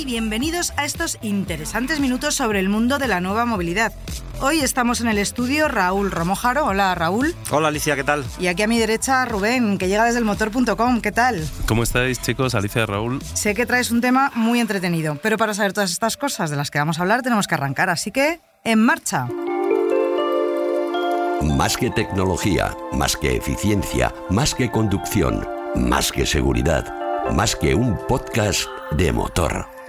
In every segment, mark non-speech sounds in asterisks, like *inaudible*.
Y bienvenidos a estos interesantes minutos sobre el mundo de la nueva movilidad. Hoy estamos en el estudio Raúl Romojaro. Hola Raúl. Hola Alicia, ¿qué tal? Y aquí a mi derecha Rubén, que llega desde el motor.com. ¿Qué tal? ¿Cómo estáis chicos? Alicia, Raúl. Sé que traes un tema muy entretenido, pero para saber todas estas cosas de las que vamos a hablar tenemos que arrancar, así que en marcha. Más que tecnología, más que eficiencia, más que conducción, más que seguridad, más que un podcast de motor.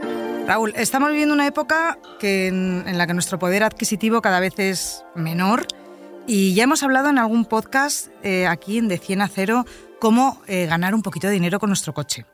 Raúl, estamos viviendo una época que, en, en la que nuestro poder adquisitivo cada vez es menor y ya hemos hablado en algún podcast eh, aquí en De 100 a 0 cómo eh, ganar un poquito de dinero con nuestro coche.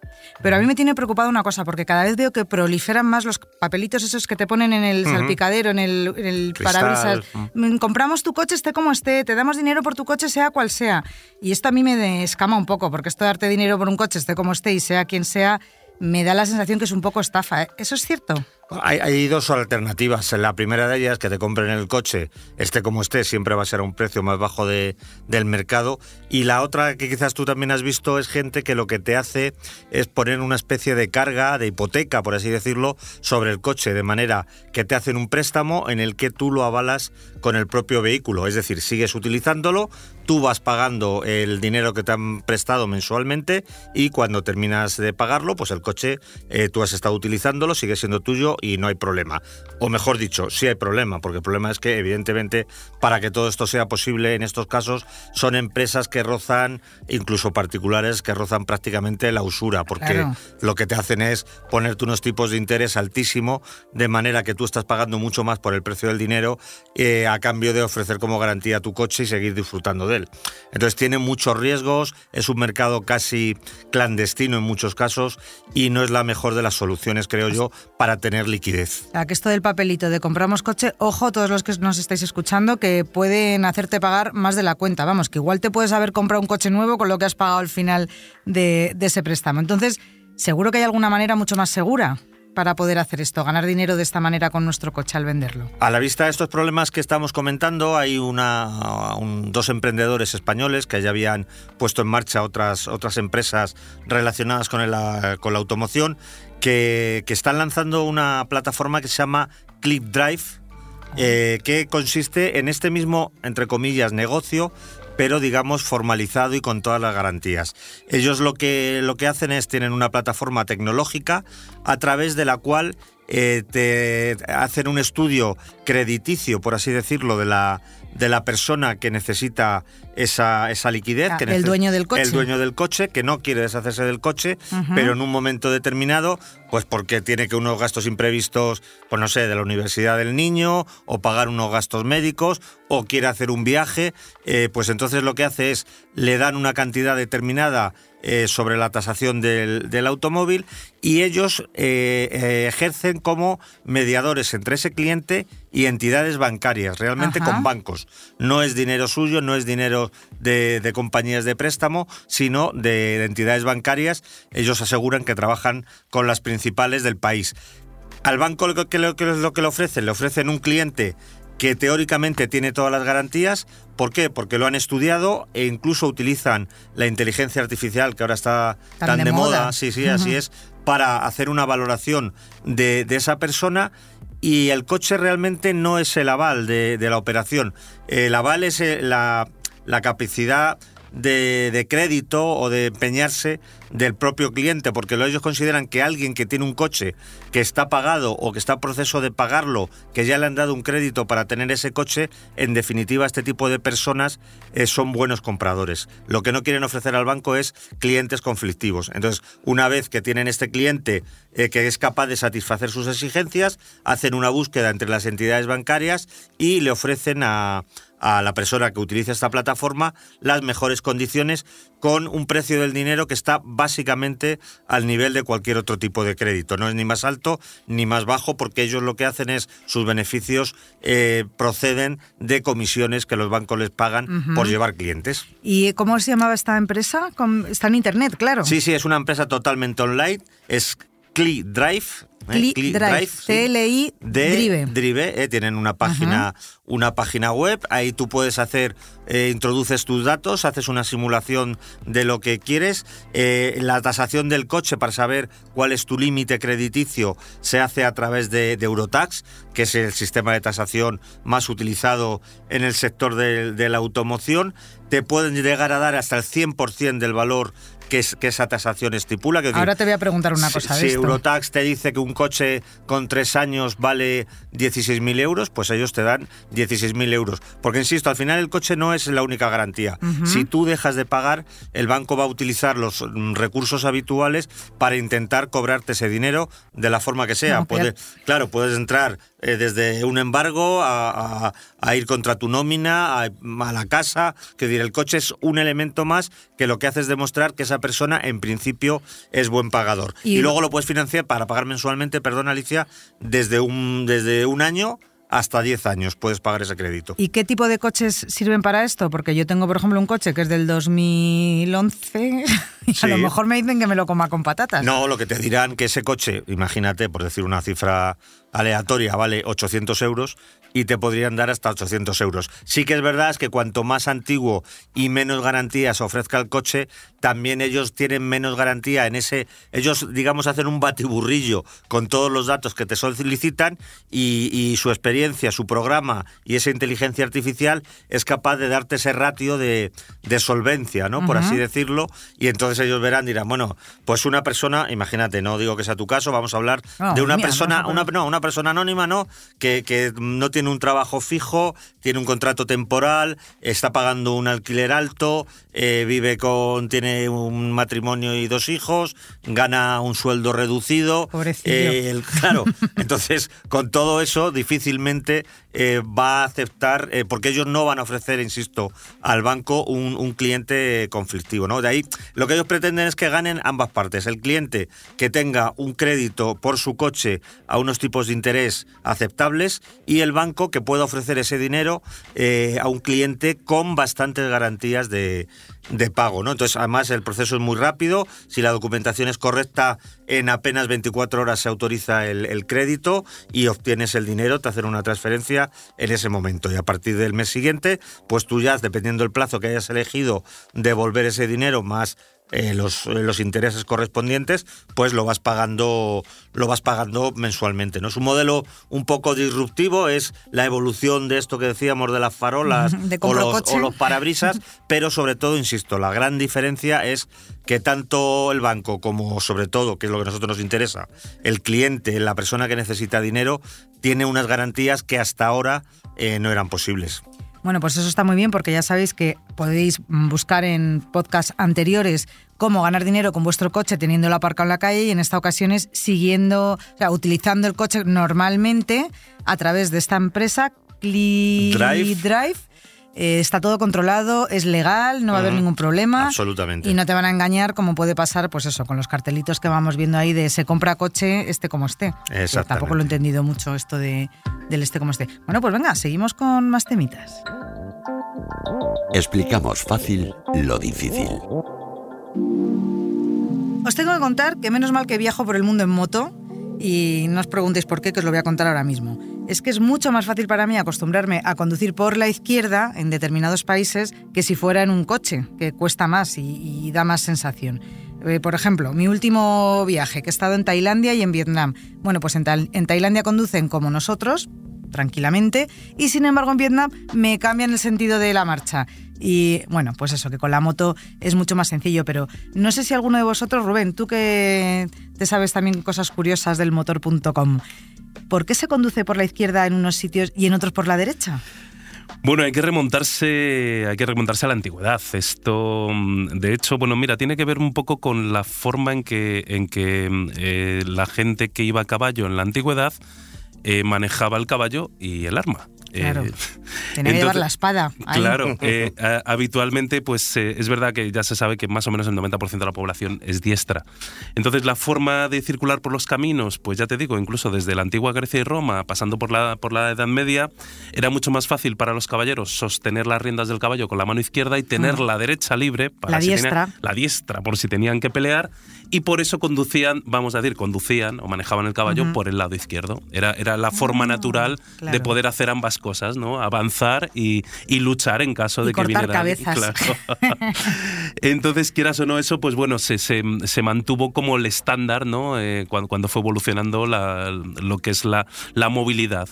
Pero a mí me tiene preocupado una cosa, porque cada vez veo que proliferan más los papelitos esos que te ponen en el salpicadero, en el, en el Cristal, parabrisas. Mm, Compramos tu coche esté como esté, te damos dinero por tu coche sea cual sea. Y esto a mí me escama un poco, porque esto de darte dinero por un coche esté como esté y sea quien sea, me da la sensación que es un poco estafa. ¿eh? ¿Eso es cierto? Hay, dos alternativas. La primera de ellas, que te compren el coche, esté como esté, siempre va a ser a un precio más bajo de- del mercado. Y la otra que quizás tú también has visto es gente que lo que te hace es poner una especie de carga, de hipoteca, por así decirlo, sobre el coche, de manera que te hacen un préstamo en el que tú lo avalas con el propio vehículo. Es decir, sigues utilizándolo, tú vas pagando el dinero que te han prestado mensualmente y cuando terminas de pagarlo, pues el coche eh, tú has estado utilizándolo, sigue siendo tuyo y no hay problema. O mejor dicho, sí hay problema, porque el problema es que evidentemente para que todo esto sea posible en estos casos son empresas que rozan, incluso particulares, que rozan prácticamente la usura, porque Claro. lo que te hacen es ponerte unos tipos de interés altísimo, de manera que tú estás pagando mucho más por el precio del dinero eh, a cambio de ofrecer como garantía tu coche y seguir disfrutando de él. Entonces tiene muchos riesgos, es un mercado casi clandestino en muchos casos y no es la mejor de las soluciones, creo yo, para tener liquidez. O sea, que esto del papelito de compramos coche, ojo todos los que nos estáis escuchando, que pueden hacerte pagar más de la cuenta. Vamos, que igual te puedes haber comprado un coche nuevo con lo que has pagado al final de ese préstamo. Entonces, seguro que hay alguna manera mucho más segura para poder hacer esto, ganar dinero de esta manera con nuestro coche al venderlo. A la vista de estos problemas que estamos comentando, hay una, un- dos emprendedores españoles que ya habían puesto en marcha otras, otras empresas relacionadas con, con la automoción que, que están lanzando una plataforma que se llama Clip Drive, eh, que consiste en este mismo, entre comillas, negocio, pero digamos formalizado y con todas las garantías. Ellos lo que, lo que hacen es, tienen una plataforma tecnológica a través de la cual eh, te hacen un estudio crediticio, por así decirlo, de la, de la persona que necesita esa, esa liquidez. Ah, que el dueño del coche. El dueño del coche, que no quiere deshacerse del coche, pero en un momento determinado, pues porque tiene que unos gastos imprevistos, pues no sé, de la universidad del niño, o pagar unos gastos médicos, o quiere hacer un viaje, eh, pues entonces lo que hace es le dan una cantidad determinada eh, sobre la tasación del, del automóvil y ellos eh, eh, ejercen como mediadores entre ese cliente y entidades bancarias, realmente Ajá. con bancos. No es dinero suyo, no es dinero de, de compañías de préstamo, sino de, de entidades bancarias. Ellos aseguran que trabajan con las principales del país. Al banco lo que, lo que- lo que le ofrecen, le ofrecen un cliente que teóricamente tiene todas las garantías. ¿Por qué? Porque lo han estudiado e incluso utilizan la inteligencia artificial que ahora está Tan tan, de de, moda. moda. Sí, sí, así es, para hacer una valoración de, de esa persona. Y el coche realmente no es el aval de, de la operación. El aval es eh, la, la capacidad de, de crédito o de empeñarse del propio cliente, porque lo- ellos consideran que alguien que tiene un coche que está pagado o que está en proceso de pagarlo, que ya le han dado un crédito para tener ese coche, en definitiva este tipo de personas eh, son buenos compradores. Lo que no quieren ofrecer al banco es clientes conflictivos. Entonces, una vez que tienen este cliente eh, que es capaz de satisfacer sus exigencias, hacen una búsqueda entre las entidades bancarias y le ofrecen a, a la persona que utiliza esta plataforma las mejores condiciones con un precio del dinero que está básicamente al nivel de cualquier otro tipo de crédito. No es ni más alto ni más bajo porque ellos lo que hacen es sus beneficios eh, proceden de comisiones que los bancos les pagan por llevar clientes. ¿Y cómo se llamaba esta empresa? Está en Internet, claro. Sí, sí, es una empresa totalmente online. Es ¿eh? Drive, CLI Drive. Drive eh, tienen una página, una página web, ahí tú puedes hacer, eh, introduces tus datos, haces una simulación de lo que quieres, la tasación del coche para saber cuál es tu límite crediticio se hace a través de, Eurotax, que es el sistema de tasación más utilizado en el sector de, la automoción, te pueden llegar a dar hasta el 100% del valor que, esa tasación estipula. Que Ahora te voy a preguntar una cosa. Si, Eurotax te dice que un coche con tres años vale 16.000 euros, pues ellos te dan 16.000 euros. Porque, insisto, al final el coche no es la única garantía. Si tú dejas de pagar, el banco va a utilizar los mm, recursos habituales para intentar cobrarte ese dinero de la forma que sea. claro, puedes entrar eh, desde un embargo a, ir contra tu nómina, a, la casa. Que decir, el coche es un elemento más que lo que hace es demostrar que esa persona en principio es buen pagador. Y, luego lo puedes financiar para pagar mensualmente, perdón Alicia, desde un, desde un año hasta 10 años puedes pagar ese crédito. ¿Y qué tipo de coches sirven para esto? Porque yo tengo, por ejemplo, un coche que es del 2011 *laughs* y a lo mejor me dicen que me lo coma con patatas. No, lo que te dirán que ese coche, imagínate, por decir una cifra aleatoria, vale 800 euros y te podrían dar hasta 800 euros. Sí que es verdad es que cuanto más antiguo y menos garantías ofrezca el coche, también ellos tienen menos garantía en ese... Ellos, digamos, hacen un batiburrillo con todos los datos que te solicitan y, su experiencia, su programa y esa inteligencia artificial es capaz de darte ese ratio de, solvencia, ¿no? Por así decirlo. Y entonces ellos verán, dirán, bueno, pues una persona, imagínate, no digo que sea tu caso, vamos a hablar de una persona, una, no, una persona anónima, ¿no? Que, que no tiene un trabajo fijo, tiene un contrato temporal, está pagando un alquiler alto, eh, vive con, tiene un matrimonio y dos hijos, gana un sueldo reducido. Eh, claro, *laughs* entonces con todo eso difícilmente eh, va a aceptar, porque ellos no van a ofrecer, insisto, al banco un, un, cliente conflictivo. ¿no? De ahí lo que ellos pretenden es que ganen ambas partes. El cliente que tenga un crédito por su coche a unos tipos de interés aceptables y el banco que pueda ofrecer ese dinero a un cliente con bastantes garantías de, de pago, ¿no? Entonces, además, el proceso es muy rápido. Si la documentación es correcta, en apenas 24 horas se autoriza el, crédito y obtienes el dinero, te hacen una transferencia en ese momento. Y a partir del mes siguiente, pues tú ya, dependiendo del plazo que hayas elegido, devolver ese dinero más eh, los, los, intereses correspondientes, pues lo vas pagando, lo vas pagando mensualmente. ¿no? Es un modelo un poco disruptivo, es la evolución de esto que decíamos de las farolas o, los, parabrisas, *laughs* pero sobre todo, insisto, la gran diferencia es que tanto el banco como sobre todo, que es lo que a nosotros nos interesa, el cliente, la persona que necesita dinero, tiene unas garantías que hasta ahora eh, no eran posibles. Bueno, pues eso está muy bien porque ya sabéis que podéis buscar en podcasts anteriores cómo ganar dinero con vuestro coche teniéndolo aparcado en la calle y en esta ocasión es siguiendo, o sea, utilizando el coche normalmente a través de esta empresa Drive. Drive eh, está todo controlado, es legal, no va a haber ningún problema. Absolutamente. Y no te van a engañar como puede pasar, pues eso, con los cartelitos que vamos viendo ahí de se compra coche, este como esté. Exactamente. Tampoco lo he entendido mucho esto de, del este como esté. Bueno, pues venga, seguimos con más temitas. Explicamos fácil lo difícil. Os tengo que contar que menos mal que viajo por el mundo en moto y no os preguntéis por qué, que os lo voy a contar ahora mismo. Es que es mucho más fácil para mí acostumbrarme a conducir por la izquierda en determinados países que si fuera en un coche, que cuesta más y, da más sensación. Eh, por ejemplo, mi último viaje, que he estado en Tailandia y en Vietnam. Bueno, pues en, en Tailandia conducen como nosotros, tranquilamente, y sin embargo en Vietnam me cambian el sentido de la marcha. Y bueno, pues eso, que con la moto es mucho más sencillo, pero no sé si alguno de vosotros, Rubén, tú que te sabes también cosas curiosas del motor.com, ¿por qué se conduce por la izquierda en unos sitios y en otros por la derecha? Bueno, hay que remontarse, hay que remontarse a la antigüedad. Esto, mm, de hecho, bueno, mira, tiene que ver un poco con la forma en que, en que mm, eh, la gente que iba a caballo en la antigüedad eh, manejaba el caballo y el arma. Claro. Eh, *laughs* que llevar la espada. ahí. Claro, *laughs* eh, a- habitualmente pues eh, es verdad que ya se sabe que más o menos el 90% de la población es diestra. Entonces la forma de circular por los caminos, pues ya te digo, incluso desde la antigua Grecia y Roma, pasando por la, por la Edad Media, era mucho más fácil para los caballeros sostener las riendas del caballo con la mano izquierda y tener la derecha libre para La si tenía- diestra. la diestra por si tenían que pelear y por eso conducían, vamos a decir, conducían o manejaban el caballo por el lado izquierdo. Era, era la forma natural de poder hacer ambas cosas, ¿no? Avanzar y, y luchar en caso Y de que viniera cabezas. Claro. *laughs* Entonces, quieras o no, eso, pues bueno, se, se- se mantuvo como el estándar, ¿no? Eh, cuando, cuando fue evolucionando la- lo que es la, la movilidad.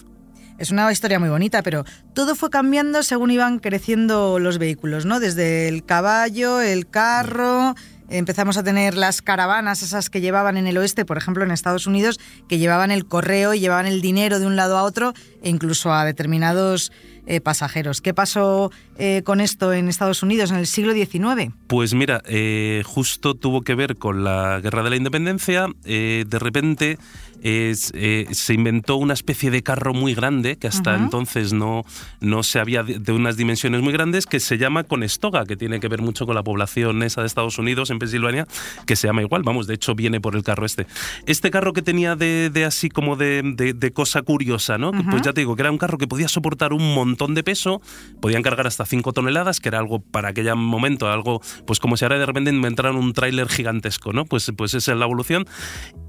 Es una historia muy bonita, pero todo fue cambiando según iban creciendo los vehículos, ¿no? Desde el caballo, el carro, empezamos a tener las caravanas, esas que llevaban en el oeste, por ejemplo en Estados Unidos, que llevaban el correo y llevaban el dinero de un lado a otro e incluso a determinados eh, pasajeros. ¿Qué pasó eh, con esto en Estados Unidos en el siglo XIX? Pues mira, eh, justo tuvo que ver con la Guerra de la Independencia. de repente es, eh, se inventó una especie de carro muy grande, que hasta entonces no, no se había de, de unas dimensiones muy grandes, que se llama Conestoga, que tiene que ver mucho con la población esa de Estados Unidos, en Pensilvania, que se llama igual. Vamos, de hecho viene por el carro este. Este carro que tenía de, de así como de, cosa curiosa, ¿no? Pues ya te digo, que era un carro que podía soportar un montón de peso, podían cargar hasta 5 toneladas, que era algo para aquel momento, algo pues como si ahora de repente inventaran un tráiler gigantesco, ¿no? Pues, pues esa es la evolución.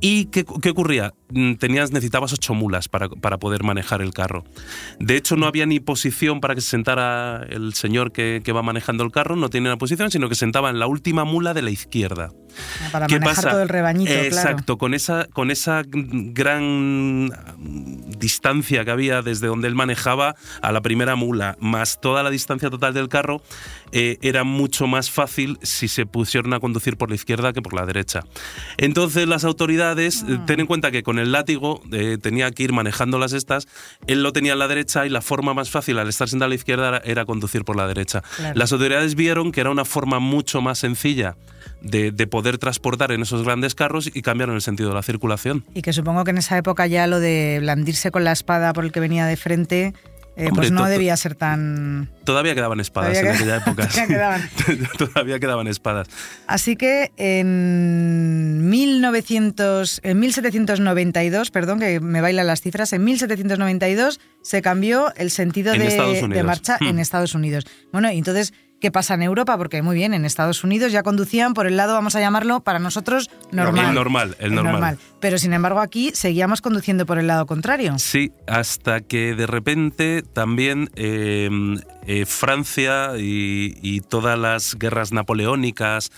¿Y qué, qué ocurría? Mm, Tenías, necesitabas ocho mulas para, para poder manejar el carro. De hecho, no había ni posición para que se sentara el señor que, que va manejando el carro, no tenía una posición, sino que sentaba en la última mula de la izquierda. Para ¿Qué manejar pasa? todo el rebañito, claro. Exacto, con esa, con esa gran distancia que había desde donde él manejaba a la primera mula, más toda la distancia total del carro, eh, era mucho más fácil si se pusieron a conducir por la izquierda que por la derecha. Entonces las autoridades, eh, ten en cuenta que con el látigo eh, tenía que ir manejando las estas, él lo tenía en la derecha y la forma más fácil al estar sentado a la izquierda era, era conducir por la derecha. Claro. Las autoridades vieron que era una forma mucho más sencilla de, de poder transportar en esos grandes carros y cambiaron el sentido de la circulación. Y que supongo que en esa época ya lo de blandirse con la espada por el que venía de frente, eh, Hombre, pues no debía ser tan... Todavía quedaban espadas Todavía en aquella época. *laughs* todavía quedaban. *laughs* Todavía quedaban espadas. Así que en 1900, en 1792, perdón que me bailan las cifras, en 1792 se cambió el sentido En de, de marcha en Hmm. Estados Unidos. Bueno, y entonces, ¿qué pasa en Europa? Porque muy bien, en Estados Unidos ya conducían por el lado, vamos a llamarlo, para nosotros normal. El normal, el normal. Pero sin embargo aquí seguíamos conduciendo por el lado contrario. Sí, hasta que de repente también eh, eh, Francia y, y todas las guerras napoleónicas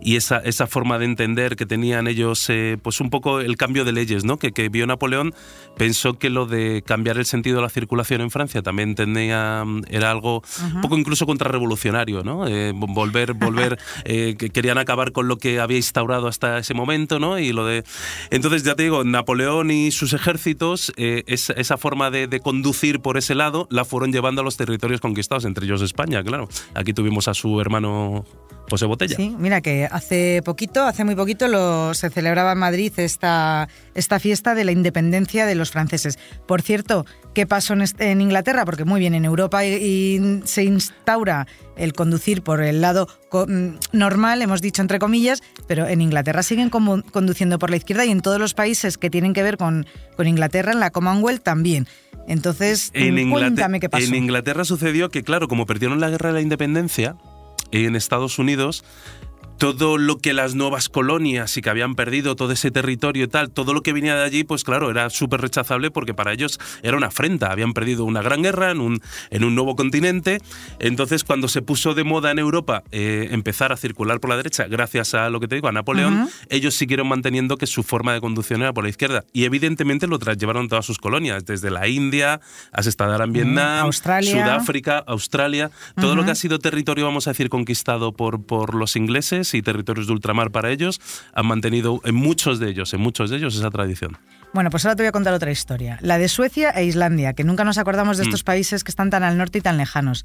y esa, esa forma de entender que tenían ellos, eh, pues un poco el cambio de leyes, ¿no? Que, que vio Napoleón, pensó que lo de cambiar el sentido de la circulación en Francia también tenía, era algo un poco incluso contrarrevolucionario, ¿no? Eh, volver, volver, *laughs* eh, que querían acabar con lo que había instaurado hasta ese momento, ¿no? Y lo de, entonces ya te digo, Napoleón y sus ejércitos, eh, esa, esa forma de, de conducir por ese lado la fueron llevando a los territorios conquistados, entre ellos España, claro. Aquí tuvimos a su hermano José Botella. Sí, mira que hace poquito, hace muy poquito, lo, se celebraba en Madrid esta, esta fiesta de la independencia de los franceses. Por cierto, ¿qué pasó en, este- en Inglaterra? Porque muy bien, en Europa y, y se instaura el conducir por el lado mm, normal, hemos dicho entre comillas, pero en Inglaterra siguen conduciendo por la izquierda y en todos los países que tienen que ver con, con Inglaterra, en la Commonwealth también. Entonces, En, cuéntame qué pasó. en Inglaterra sucedió que, claro, como perdieron la guerra de la independencia, en Estados Unidos, todo lo que las nuevas colonias y que habían perdido todo ese territorio y tal, todo lo que venía de allí, pues claro, era súper rechazable porque para ellos era una afrenta. Habían perdido una gran guerra en un, en un nuevo continente. Entonces, cuando se puso de moda en Europa eh, empezar a circular por la derecha, gracias a lo que te digo, a Napoleón, ellos siguieron manteniendo que su forma de conducción era por la izquierda. Y evidentemente lo llevaron todas sus colonias, desde la India, has estado ahora en Vietnam. Sudáfrica, Australia, todo lo que ha sido territorio, vamos a decir, conquistado por, por los ingleses y territorios de ultramar para ellos, han mantenido en muchos de ellos, en muchos de ellos esa tradición. Bueno, pues ahora te voy a contar otra historia. La de Suecia e Islandia, que nunca nos acordamos de estos Mm. países que están tan al norte y tan lejanos.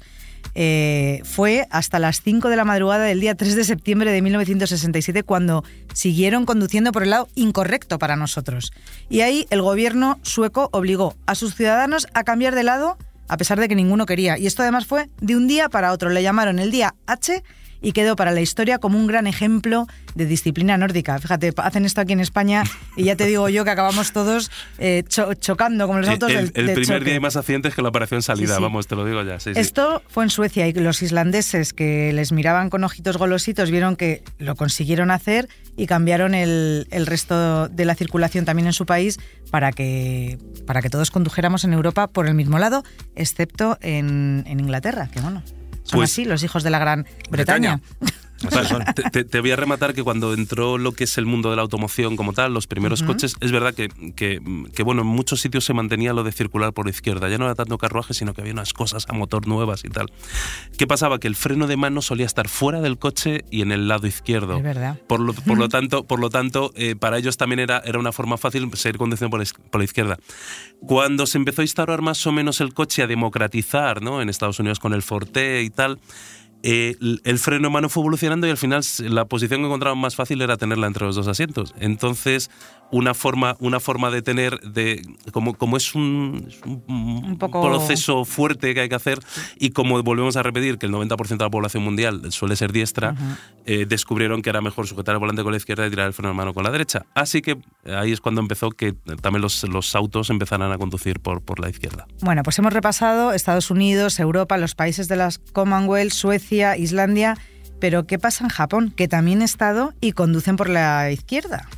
Eh, fue hasta las 5 de la madrugada del día 3 de septiembre de 1967 cuando siguieron conduciendo por el lado incorrecto para nosotros. Y ahí el gobierno sueco obligó a sus ciudadanos a cambiar de lado a pesar de que ninguno quería. Y esto además fue de un día para otro. Le llamaron el día H y quedó para la historia como un gran ejemplo de disciplina nórdica. Fíjate, hacen esto aquí en España y ya te digo yo que acabamos todos eh, cho- chocando como los El, autos el- del, el primer choque. día hay más accidentes que la operación salida, Sí, sí. vamos, te lo digo ya. sí, sí. Esto fue en Suecia y los islandeses que les miraban con ojitos golositos vieron que lo consiguieron hacer y cambiaron el, el resto de la circulación también en su país para que, para que todos condujéramos en Europa por el mismo lado, excepto en, en Inglaterra, que bueno, son Pues- así los hijos de la Gran Bretaña. Te, te- voy a rematar que cuando entró lo que es el mundo de la automoción como tal, los primeros coches, es verdad que, que- que, bueno, en muchos sitios se mantenía lo de circular por la izquierda. Ya no era tanto carruaje, sino que había unas cosas a motor nuevas y tal. ¿Qué pasaba? Que el freno de mano solía estar fuera del coche y en el lado izquierdo. Es verdad. Por lo, por lo *laughs* tanto, por lo tanto eh, para ellos también era, era una forma fácil seguir conduciendo por por la izquierda. Cuando se empezó a instaurar más o menos el coche, a democratizar, ¿no? en Estados Unidos con el Forte y tal, eh, el- freno de mano fue evolucionando y al final la posición que encontraban más fácil era tenerla entre los dos asientos. Entonces, una forma, una forma de tener, de como, como es un, es un- un poco- proceso fuerte que hay que hacer y como volvemos a repetir que el 90% de la población mundial suele ser diestra, eh, descubrieron que era mejor sujetar el volante con la izquierda y tirar el freno de mano con la derecha. Así que ahí es cuando empezó que también los, los autos empezaran a conducir por, por la izquierda. Bueno, pues hemos repasado Estados Unidos, Europa, los países de las Commonwealth, Suecia, Islandia, pero ¿qué pasa en Japón? Que también he estado y conducen por la izquierda.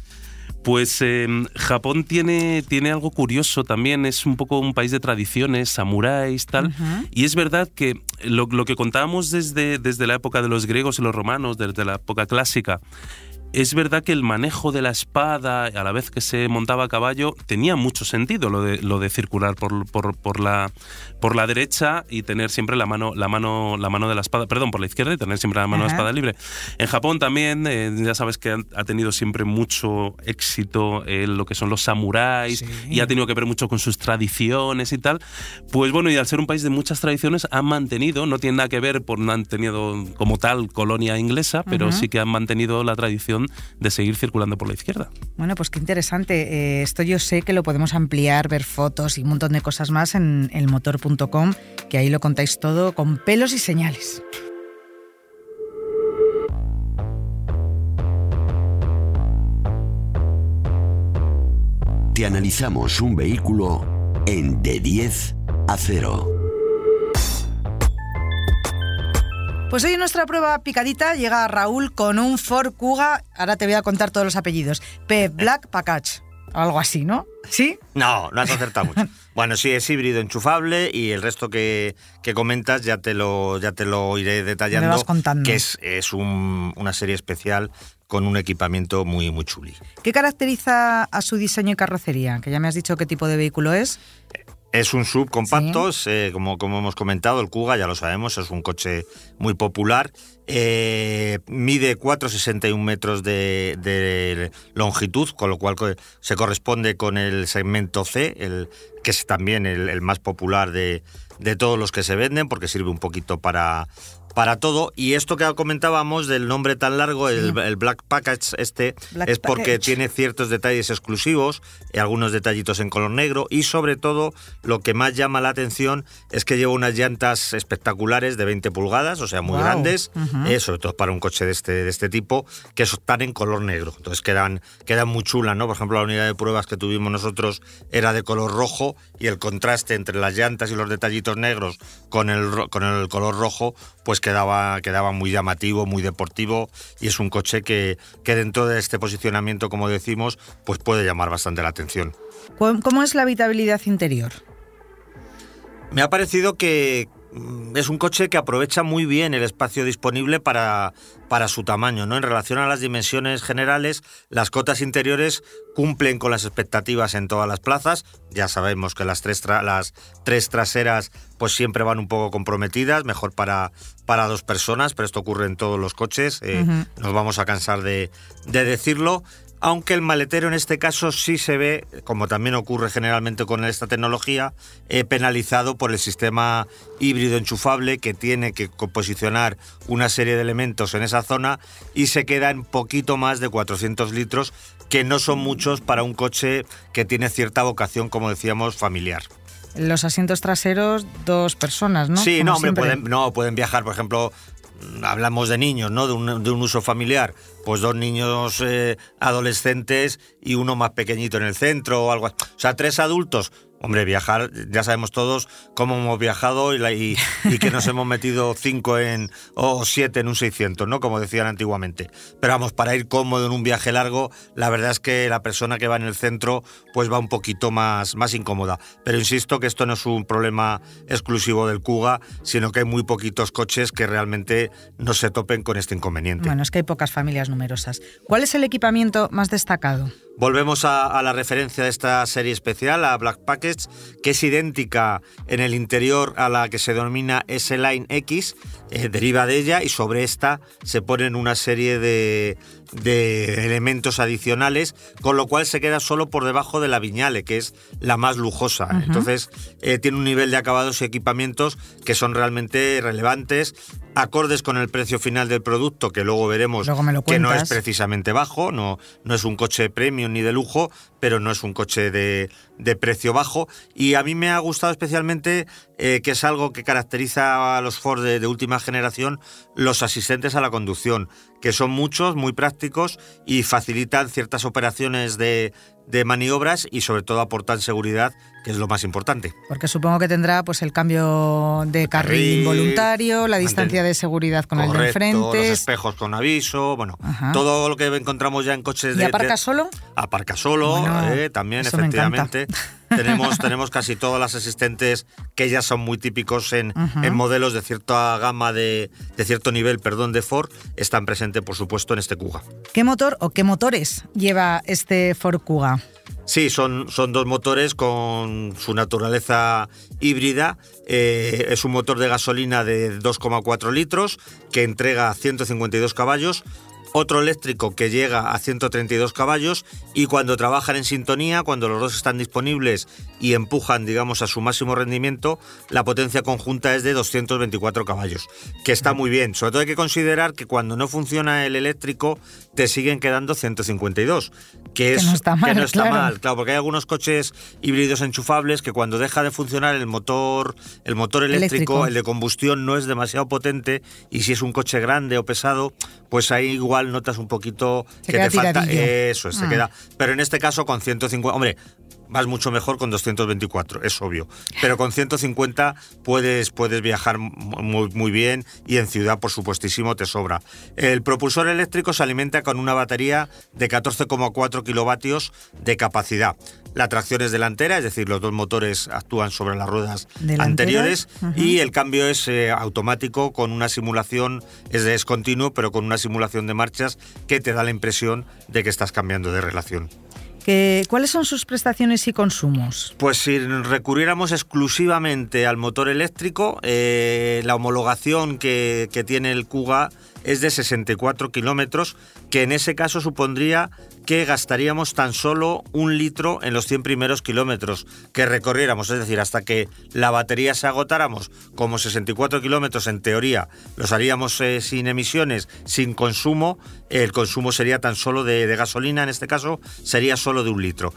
Pues eh, Japón tiene, tiene algo curioso también, es un poco un país de tradiciones, samuráis, tal. Y es verdad que lo, lo que contábamos desde, desde la época de los griegos y los romanos, desde la época clásica, es verdad que el manejo de la espada, a la vez que se montaba a caballo, tenía mucho sentido lo de, lo de circular por, por, por la, por la derecha y tener siempre la mano, la, mano, la mano de la espada, perdón, por la izquierda y tener siempre la mano de la Ajá. espada libre. En Japón también, eh, ya sabes que han- ha tenido siempre mucho éxito eh, lo que son los samuráis Sí. y ha tenido que ver mucho con sus tradiciones y tal. Pues bueno, y al ser un país de muchas tradiciones, han mantenido, no tiene nada que ver por no han tenido como tal colonia inglesa, pero Ujú. sí que han mantenido la tradición de seguir circulando por la izquierda. Bueno, pues qué interesante. Eh, esto yo sé que lo podemos ampliar, ver fotos y un montón de cosas más en elmotor.com, que ahí lo contáis todo con pelos y señales. Te analizamos un vehículo en de 10 a 0. Pues hoy en nuestra prueba picadita llega Raúl con un Ford Kuga. Ahora te voy a contar todos los apellidos. P. Black Package. Algo así, ¿no? ¿Sí? No, no has acertado mucho. *laughs* Bueno, sí, es híbrido enchufable y el resto que, que comentas ya te lo, ya te lo iré detallando. Me vas contando. Que es, es un- una serie especial con un equipamiento muy, muy chuli. ¿Qué caracteriza a su diseño y carrocería? Que ya me has dicho qué tipo de vehículo es. Es un sub compacto, es, eh, como, como hemos comentado, el Kuga, ya lo sabemos, es un coche muy popular. Eh, mide 4,61 metros de, de longitud, con lo cual se corresponde con el segmento C, el, que es también el, el más popular de, de todos los que se venden, porque sirve un poquito para, para todo. Y esto que comentábamos del nombre tan largo, el, el Black Package este, Black es porque Package. tiene ciertos detalles exclusivos, eh, algunos detallitos en color negro y sobre todo lo que más llama la atención es que lleva unas llantas espectaculares de 20 pulgadas, o sea, muy grandes, eh, sobre todo para un coche de este, de este tipo, que están en color negro. Entonces quedan, quedan muy chulas, ¿no? Por ejemplo, la unidad de pruebas que tuvimos nosotros era de color rojo y el contraste entre las llantas y los detallitos negros con el, con el color rojo, pues quedaba, quedaba muy llamativo, muy deportivo y es un coche que, que dentro de este posicionamiento, como decimos, pues puede llamar bastante la atención. ¿Cómo es la habitabilidad interior? Me ha parecido que es un coche que aprovecha muy bien el espacio disponible para, para su tamaño, ¿no? En relación a las dimensiones generales, las cotas interiores cumplen con las expectativas en todas las plazas. Ya sabemos que las tres, tra- las tres traseras pues siempre van un poco comprometidas, mejor para, para dos personas, pero esto ocurre en todos los coches, eh, nos vamos a cansar de, de decirlo. Aunque el maletero en este caso sí se ve, como también ocurre generalmente con esta tecnología, eh, penalizado por el sistema híbrido enchufable que tiene que posicionar una serie de elementos en esa zona y se queda en poquito más de 400 litros, que no son muchos para un coche que tiene cierta vocación, como decíamos, familiar. Los asientos traseros, dos personas, ¿no? Sí, no, hombre, pueden, no, pueden viajar, por ejemplo, hablamos de niños, ¿no? De un, de un uso familiar, pues dos niños eh, adolescentes y uno más pequeñito en el centro o algo. O sea, tres adultos Hombre, viajar, ya sabemos todos cómo hemos viajado y, que nos hemos metido cinco en, o siete en un 600, ¿no? Como decían antiguamente. Pero vamos, para ir cómodo en un viaje largo, la verdad es que la persona que va en el centro pues va un poquito más, más incómoda. Pero insisto que esto no es un problema exclusivo del Cuga, sino que hay muy poquitos coches que realmente no se topen con este inconveniente. Bueno, es que hay pocas familias numerosas. ¿Cuál es el equipamiento más destacado? Volvemos a, la referencia de esta serie especial, a Black Package, que es idéntica en el interior a la que se denomina S-Line X, eh, deriva de ella y sobre esta se ponen una serie de, de elementos adicionales, con lo cual se queda solo por debajo de la Viñale, que es la más lujosa. Entonces, eh, tiene un nivel de acabados y equipamientos que son realmente relevantes, acordes con el precio final del producto, que luego veremos que no es precisamente bajo, no, no es un coche premium ni de lujo, pero no es un coche de, precio bajo. Y a mí me ha gustado especialmente, eh, que es algo que caracteriza a los Ford de, última generación, los asistentes a la conducción, que son muchos, muy prácticos y facilitan ciertas operaciones de, de maniobras y sobre todo aportan seguridad, que es lo más importante. Porque supongo que tendrá pues el cambio de carril, involuntario, la distancia de seguridad con el de enfrente, los espejos con aviso, bueno, todo lo que encontramos ya en coches de... ¿Y aparca solo? Aparca solo, eh, también efectivamente. *laughs* tenemos, tenemos casi todas las asistentes que ya son muy típicos en, en modelos de cierta gama de, de, cierto nivel, perdón, de Ford, están presentes por supuesto en este Kuga. ¿Qué motor o qué motores lleva este Ford Kuga? Sí, son, son dos motores con su naturaleza híbrida. Eh, es un motor de gasolina de 2,4 litros que entrega 152 caballos, otro eléctrico que llega a 132 caballos y cuando trabajan en sintonía, cuando los dos están disponibles y empujan, digamos, a su máximo rendimiento, la potencia conjunta es de 224 caballos, que está muy bien. Sobre todo hay que considerar que cuando no funciona el eléctrico, te siguen quedando 152, que, es, no está mal, no está mal, claro, porque hay algunos coches híbridos enchufables que cuando deja de funcionar el motor, el motor eléctrico, el de combustión no es demasiado potente y si es un coche grande o pesado, pues ahí igual notas un poquito que te falta. Eso, se ah. queda. Pero en este caso con 150, hombre, vas mucho mejor con 224, es obvio. Pero con 150 puedes, puedes viajar muy, muy, bien y en ciudad, por supuestísimo, te sobra. El propulsor eléctrico se alimenta con una batería de 14,4 kilovatios de capacidad. La tracción es delantera, es decir, los dos motores actúan sobre las ruedas anteriores y el cambio es eh, automático con una simulación, es, es continuo, pero con una simulación de marchas que te da la impresión de que estás cambiando de relación. ¿Cuáles son sus prestaciones y consumos? Pues si recurriéramos exclusivamente al motor eléctrico, eh, la homologación que, que tiene el Kuga es de 64 kilómetros, que en ese caso supondría que gastaríamos tan solo un litro en los 100 primeros kilómetros que recorriéramos, es decir, hasta que la batería se agotáramos, como 64 kilómetros en teoría los haríamos eh, sin emisiones, sin consumo, el consumo sería tan solo de, de gasolina, en este caso sería solo de un litro.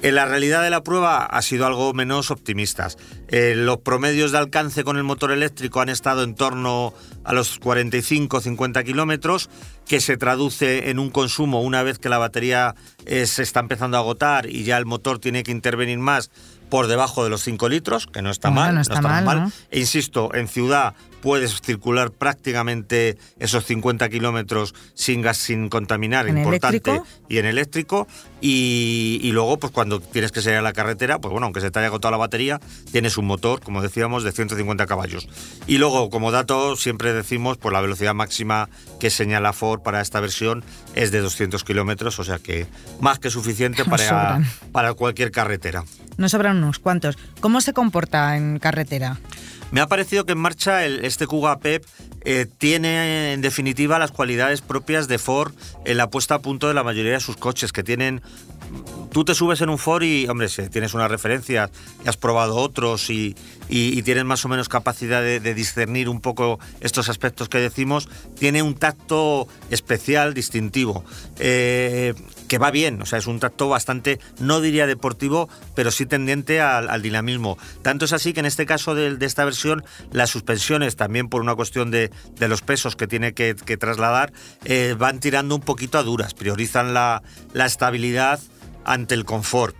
En la realidad de la prueba ha sido algo menos optimistas. Eh, los promedios de alcance con el motor eléctrico han estado en torno a los 45-50 kilómetros, que se traduce en un consumo una vez que la batería eh, se está empezando a agotar y ya el motor tiene que intervenir más por debajo de los 5 litros, que no está mal. No está, mal. E insisto, en ciudad puedes circular prácticamente esos 50 kilómetros sin gas, sin contaminar, importante, y en eléctrico. Y, luego, pues cuando tienes que salir a la carretera, pues bueno, aunque se te haya agotado la batería, tienes un motor, como decíamos, de 150 caballos. Y luego, como dato, siempre decimos, pues la velocidad máxima que señala Ford para esta versión es de 200 kilómetros, o sea que más que suficiente *laughs* para, para cualquier carretera. no sobran unos cuantos. ¿Cómo se comporta en carretera? Me ha parecido que en marcha el, este Kuga Pep eh, tiene en definitiva las cualidades propias de Ford en la puesta a punto de la mayoría de sus coches, que tienen tú te subes en un Ford y, hombre, si tienes una referencia has probado otros y, tienes más o menos capacidad de, discernir un poco estos aspectos que decimos, tiene un tacto especial, distintivo. Eh, que va bien, o sea, es un tacto bastante, no diría deportivo, pero sí tendiente al, dinamismo. Tanto es así que en este caso de, esta versión, las suspensiones, también por una cuestión de, los pesos que tiene que, trasladar, eh, van tirando un poquito a duras, priorizan la estabilidad ante el confort.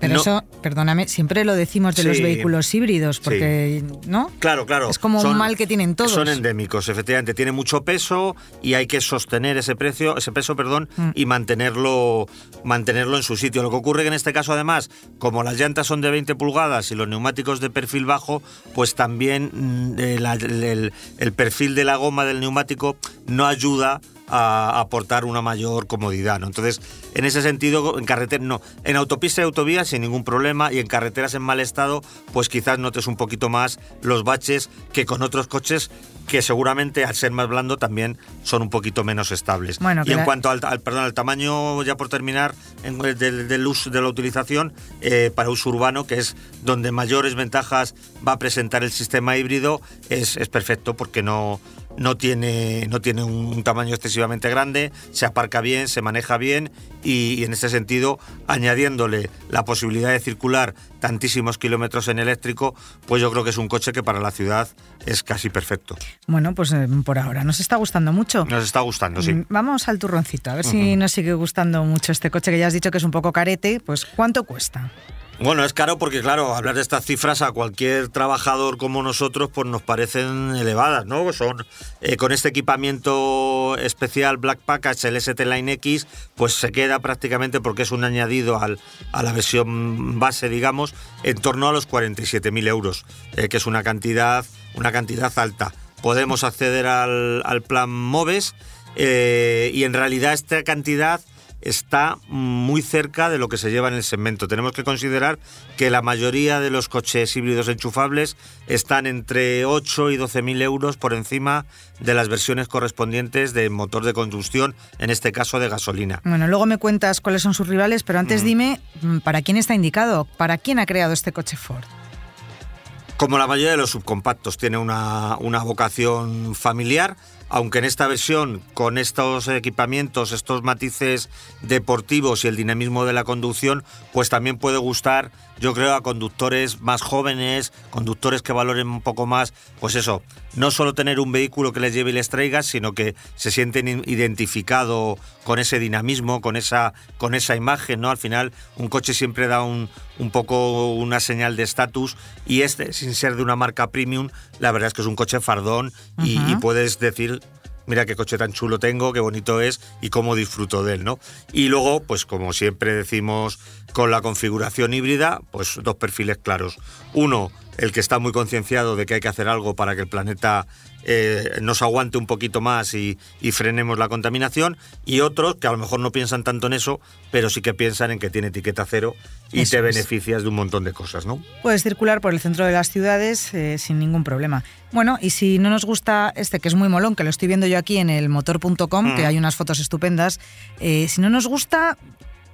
Pero eso, perdóname, siempre lo decimos de los vehículos híbridos, porque, ¿no? Claro, claro. Es como un mal que tienen todos. Son endémicos, efectivamente. Tiene mucho peso y hay que sostener ese precio, ese peso, perdón, mm. y mantenerlo, mantenerlo en su sitio. Lo que ocurre que en este caso, además, como las llantas son de 20 pulgadas y los neumáticos de perfil bajo, pues también mm, el, el perfil de la goma del neumático no ayuda a aportar una mayor comodidad. ¿no? Entonces, en ese sentido, en carretera no. En autopista y autovía sin ningún problema y en carreteras en mal estado, pues quizás notes un poquito más los baches que con otros coches que seguramente al ser más blando también son un poquito menos estables. y en cuanto al, perdón, al tamaño, ya por terminar, del, uso de la utilización eh, para uso urbano, que es donde mayores ventajas va a presentar el sistema híbrido, es, es perfecto porque no no tiene, no tiene un, tamaño excesivamente grande, se aparca bien, se maneja bien y, en ese sentido, añadiéndole la posibilidad de circular tantísimos kilómetros en eléctrico, pues yo creo que es un coche que para la ciudad es casi perfecto. Bueno, pues eh, por ahora nos está gustando mucho. Nos está gustando, sí. Mm, vamos al turroncito, a ver si nos sigue gustando mucho este coche que ya has dicho que es un poco carete, pues ¿cuánto cuesta? Bueno, es caro porque, claro, hablar de estas cifras a cualquier trabajador como nosotros, pues nos parecen elevadas, ¿no? Son eh, con este equipamiento especial Black Package, el ST Line X, pues se queda prácticamente porque es un añadido al, a la versión base, digamos, en torno a los 47.000 euros, eh, que es una cantidad, una cantidad alta. Podemos acceder al, plan MOVES eh, y en realidad esta cantidad está muy cerca de lo que se lleva en el segmento. Tenemos que considerar que la mayoría de los coches híbridos enchufables están entre 8 y 12 mil euros por encima de las versiones correspondientes de motor de combustión, en este caso de gasolina. Bueno, luego me cuentas cuáles son sus rivales, pero antes mm. dime, mm, ¿para quién está indicado? ¿Para quién ha creado este coche Ford? Como la mayoría de los subcompactos, tiene una, una vocación familiar aunque en esta versión, con estos equipamientos, estos matices deportivos y el dinamismo de la conducción, pues también puede gustar, yo creo, a conductores más jóvenes, conductores que valoren un poco más, pues eso, no solo tener un vehículo que les lleve y les traiga, sino que se sienten identificados con ese dinamismo, con esa, con esa imagen, ¿no? Al final, un coche siempre da un, un poco una señal de estatus y este, sin ser de una marca premium, la verdad es que es un coche fardón y, puedes decir mira qué coche tan chulo tengo, qué bonito es y cómo disfruto de él, ¿no? Y luego, pues como siempre decimos con la configuración híbrida, pues dos perfiles claros. Uno, el que está muy concienciado de que hay que hacer algo para que el planeta eh, nos aguante un poquito más y, frenemos la contaminación, y otros que a lo mejor no piensan tanto en eso, pero sí que piensan en que tiene etiqueta cero y te beneficias de un montón de cosas, ¿no? Puedes circular por el centro de las ciudades eh, sin ningún problema. Bueno, y si no nos gusta este, que es muy molón, que lo estoy viendo yo aquí en el motor.com, que mm. hay unas fotos estupendas, eh, si no nos gusta,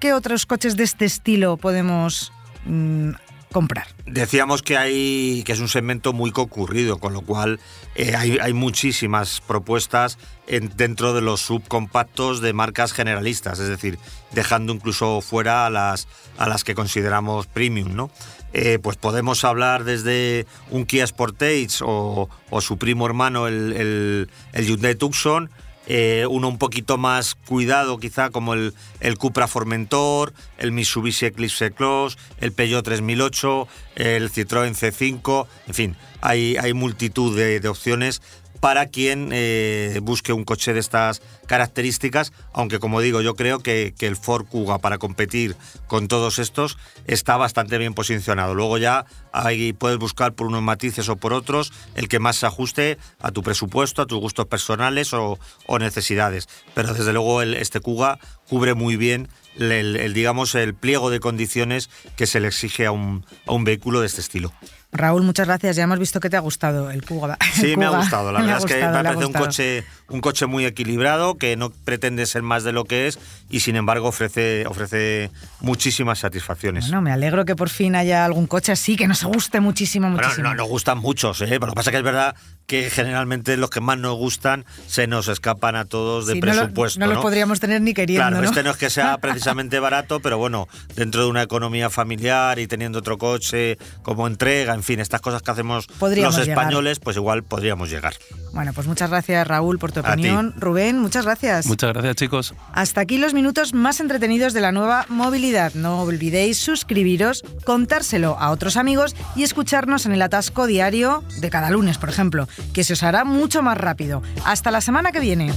¿qué otros coches de este estilo podemos mm, comprar. Decíamos que hay que es un segmento muy concurrido, con lo cual eh, hay, muchísimas propuestas en, dentro de los subcompactos de marcas generalistas, es decir, dejando incluso fuera a las, a las que consideramos premium, ¿no? Eh, pues podemos hablar desde un Kia Sportage o, su primo hermano, el, el, el Hyundai Tucson, eh, uno un poquito más cuidado quizá como el, el Cupra Formentor, el Mitsubishi Eclipse Cross, el Peugeot 3008, el Citroën C5, en fin, hay, hay multitud de, de opciones para quien eh, busque un coche de estas características, aunque como digo, yo creo que, el Ford Kuga para competir con todos estos está bastante bien posicionado. Luego ya ahí puedes buscar por unos matices o por otros el que más se ajuste a tu presupuesto, a tus gustos personales o, necesidades. Pero desde luego el, este Kuga cubre muy bien el, digamos, el pliego de condiciones que se le exige a un, a un vehículo de este estilo. Raúl, muchas gracias. Ya hemos visto que te ha gustado el Cuba. Sí, me ha gustado. La *laughs* verdad es que me parece un coche, un coche muy equilibrado, que no pretende ser más de lo que es y sin embargo ofrece, ofrece muchísimas satisfacciones. Bueno, me alegro que por fin haya algún coche así que nos guste muchísimo, muchísimo. Bueno, no, nos gustan muchos, ¿eh? pero lo que pasa es que es verdad que generalmente los que más nos gustan se nos escapan a todos de presupuesto. No, los podríamos tener ni queriendo. Claro, este no es que sea *laughs* precisamente barato, pero bueno, dentro de una economía familiar y teniendo otro coche como entrega, en fin, estas cosas que hacemos los españoles, pues igual podríamos llegar. Bueno, pues muchas gracias Raúl por tu opinión. Rubén, muchas gracias. Muchas gracias chicos. Hasta aquí los minutos más entretenidos de la nueva movilidad. No olvidéis suscribiros, contárselo a otros amigos y escucharnos en el atasco diario de cada lunes, por ejemplo que se os hará mucho más rápido. Hasta la semana que viene.